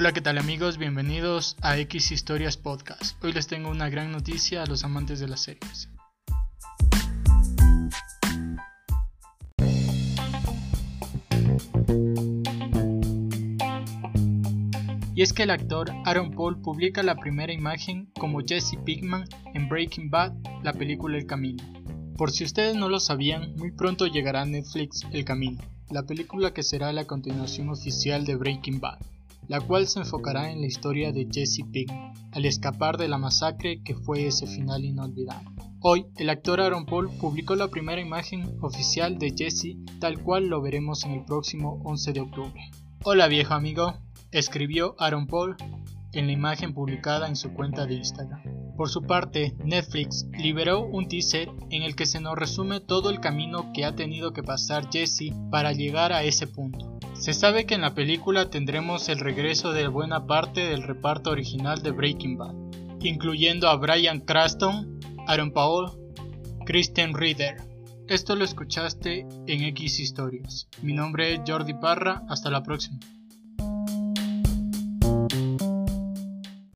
Hola, ¿qué tal amigos? Bienvenidos a X Historias Podcast. Hoy les tengo una gran noticia a los amantes de las series. Y es que el actor Aaron Paul publica la primera imagen como Jesse Pinkman en Breaking Bad, la película El Camino. Por si ustedes no lo sabían, muy pronto llegará Netflix El Camino, la película que será la continuación oficial de Breaking Bad la cual se enfocará en la historia de Jesse Pinkman, al escapar de la masacre que fue ese final inolvidable. Hoy, el actor Aaron Paul publicó la primera imagen oficial de Jesse, tal cual lo veremos en el próximo 11 de octubre. Hola viejo amigo, escribió Aaron Paul en la imagen publicada en su cuenta de Instagram. Por su parte, Netflix liberó un teaser en el que se nos resume todo el camino que ha tenido que pasar Jesse para llegar a ese punto. Se sabe que en la película tendremos el regreso de buena parte del reparto original de Breaking Bad, incluyendo a Brian Cranston, Aaron Paul, Kristen Ritter. Esto lo escuchaste en X Historias. Mi nombre es Jordi Parra, hasta la próxima.